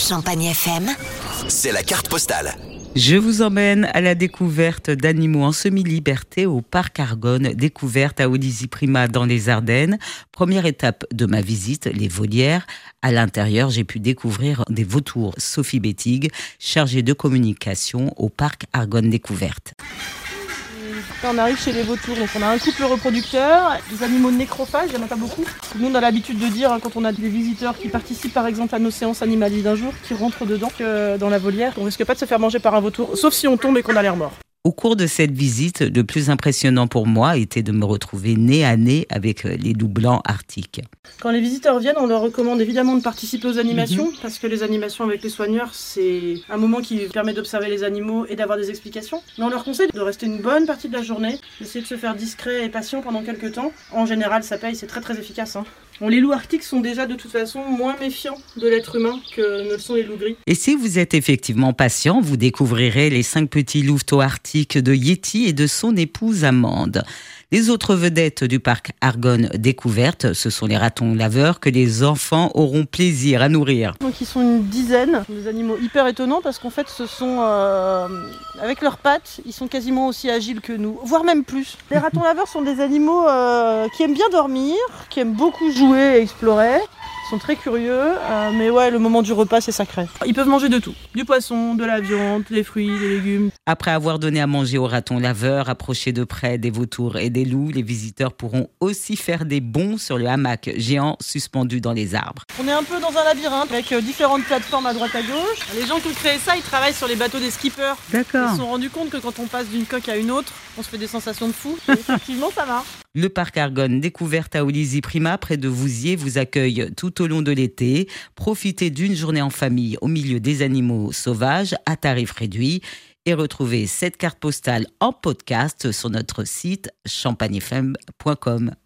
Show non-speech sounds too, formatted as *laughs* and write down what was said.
Champagne FM, C'est la carte postale. Je vous emmène à la découverte d'animaux en semi-liberté au parc Argonne, découverte à Olizy Prima dans les Ardennes. Première étape de ma visite, les volières. À l'intérieur, j'ai pu découvrir des vautours Sophie Bettig, chargée de communication au parc Argonne Découverte. Quand on arrive chez les vautours, donc on a un couple reproducteur, des animaux nécrophages, il n'y en a pas beaucoup. Nous on a l'habitude de dire hein, quand on a des visiteurs qui participent par exemple à nos séances animaliers d'un jour, qui rentrent dedans que dans la volière, on risque pas de se faire manger par un vautour, sauf si on tombe et qu'on a l'air mort. Au cours de cette visite, le plus impressionnant pour moi était de me retrouver nez à nez avec les loups blancs arctiques. Quand les visiteurs viennent, on leur recommande évidemment de participer aux animations, parce que les animations avec les soigneurs, c'est un moment qui permet d'observer les animaux et d'avoir des explications. Mais on leur conseille de rester une bonne partie de la journée, d'essayer de se faire discret et patient pendant quelques temps. En général, ça paye, c'est très très efficace. hein. Bon, les loups arctiques sont déjà de toute façon moins méfiants de l'être humain que ne le sont les loups gris. Et si vous êtes effectivement patient, vous découvrirez les cinq petits louveteaux arctiques de Yeti et de son épouse Amande. Les autres vedettes du parc Argonne découverte, ce sont les ratons laveurs que les enfants auront plaisir à nourrir. Donc ils sont une dizaine, des animaux hyper étonnants parce qu'en fait ce sont euh, avec leurs pattes, ils sont quasiment aussi agiles que nous, voire même plus. Les ratons laveurs sont des animaux euh, qui aiment bien dormir, qui aiment beaucoup jouer et explorer. Sont très curieux, euh, mais ouais, le moment du repas c'est sacré. Ils peuvent manger de tout, du poisson, de la viande, des fruits, des légumes. Après avoir donné à manger aux ratons laveurs, approchés de près des vautours et des loups, les visiteurs pourront aussi faire des bonds sur le hamac géant suspendu dans les arbres. On est un peu dans un labyrinthe avec euh, différentes plateformes à droite à gauche. Les gens qui ont créé ça, ils travaillent sur les bateaux des skippers. Ils se sont rendus compte que quand on passe d'une coque à une autre, on se fait des sensations de fou. Et *laughs* effectivement, ça marche. Le parc Argonne, découverte à Olizy Prima, près de Vouziers, vous accueille tout au long de l'été. Profitez d'une journée en famille au milieu des animaux sauvages à tarif réduit et retrouvez cette carte postale en podcast sur notre site champagnefm.com.